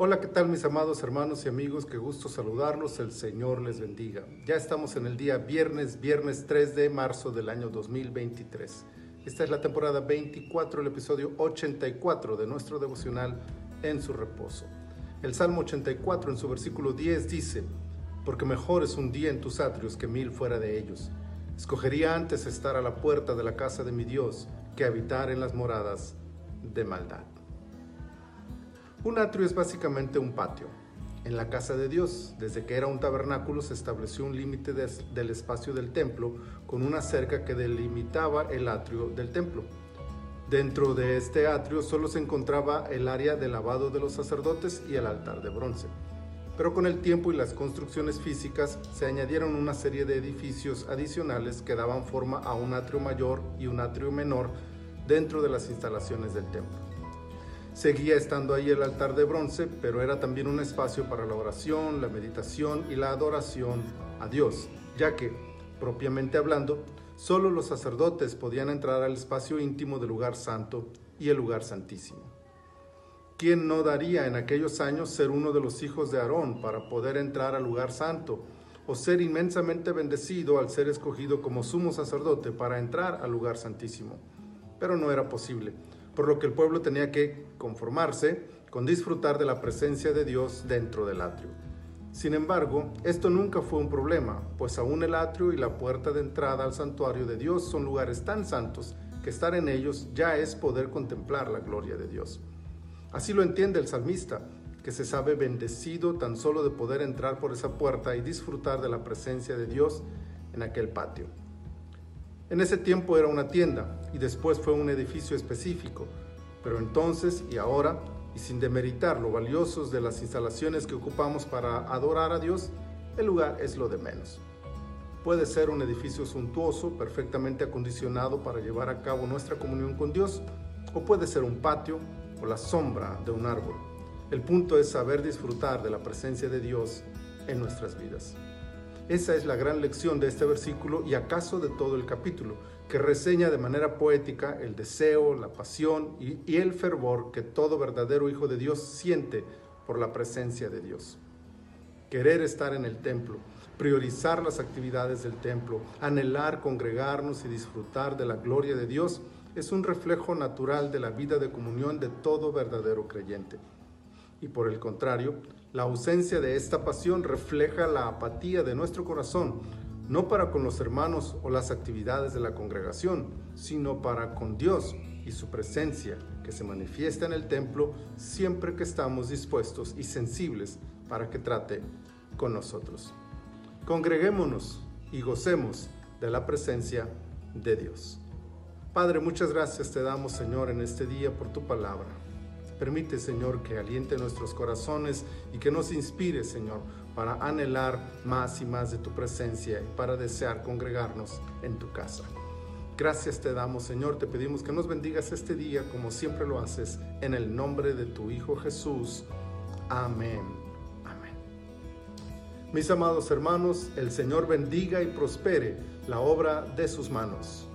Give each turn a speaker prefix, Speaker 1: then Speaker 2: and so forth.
Speaker 1: Hola, ¿qué tal mis amados hermanos y amigos? Qué gusto saludarlos, el Señor les bendiga. Ya estamos en el día viernes, viernes 3 de marzo del año 2023. Esta es la temporada 24, el episodio 84 de nuestro devocional En su reposo. El Salmo 84 en su versículo 10 dice, Porque mejor es un día en tus atrios que mil fuera de ellos. Escogería antes estar a la puerta de la casa de mi Dios que habitar en las moradas de maldad. Un atrio es básicamente un patio. En la casa de Dios, desde que era un tabernáculo, se estableció un límite del espacio del templo con una cerca que delimitaba el atrio del templo. Dentro de este atrio solo se encontraba el área de lavado de los sacerdotes y el altar de bronce. Pero con el tiempo y las construcciones físicas se añadieron una serie de edificios adicionales que daban forma a un atrio mayor y un atrio menor dentro de las instalaciones del templo. Seguía estando ahí el altar de bronce, pero era también un espacio para la oración, la meditación y la adoración a Dios, ya que, propiamente hablando, solo los sacerdotes podían entrar al espacio íntimo del lugar santo y el lugar santísimo. ¿Quién no daría en aquellos años ser uno de los hijos de Aarón para poder entrar al lugar santo o ser inmensamente bendecido al ser escogido como sumo sacerdote para entrar al lugar santísimo? Pero no era posible por lo que el pueblo tenía que conformarse con disfrutar de la presencia de Dios dentro del atrio. Sin embargo, esto nunca fue un problema, pues aún el atrio y la puerta de entrada al santuario de Dios son lugares tan santos que estar en ellos ya es poder contemplar la gloria de Dios. Así lo entiende el salmista, que se sabe bendecido tan solo de poder entrar por esa puerta y disfrutar de la presencia de Dios en aquel patio. En ese tiempo era una tienda y después fue un edificio específico, pero entonces y ahora, y sin demeritar lo valiosos de las instalaciones que ocupamos para adorar a Dios, el lugar es lo de menos. Puede ser un edificio suntuoso, perfectamente acondicionado para llevar a cabo nuestra comunión con Dios, o puede ser un patio o la sombra de un árbol. El punto es saber disfrutar de la presencia de Dios en nuestras vidas. Esa es la gran lección de este versículo y acaso de todo el capítulo, que reseña de manera poética el deseo, la pasión y, el fervor que todo verdadero hijo de Dios siente por la presencia de Dios. Querer estar en el templo, priorizar las actividades del templo, anhelar congregarnos y disfrutar de la gloria de Dios es un reflejo natural de la vida de comunión de todo verdadero creyente. Y por el contrario, la ausencia de esta pasión refleja la apatía de nuestro corazón, no para con los hermanos o las actividades de la congregación, sino para con Dios y su presencia que se manifiesta en el templo siempre que estamos dispuestos y sensibles para que trate con nosotros. Congreguémonos y gocemos de la presencia de Dios. Padre, muchas gracias te damos, Señor, en este día por tu palabra. Permite, Señor, que aliente nuestros corazones y que nos inspire, Señor, para anhelar más y más de tu presencia y para desear congregarnos en tu casa. Gracias te damos, Señor. Te pedimos que nos bendigas este día como siempre lo haces, en el nombre de tu Hijo Jesús. Amén. Amén. Mis amados hermanos, el Señor bendiga y prospere la obra de sus manos.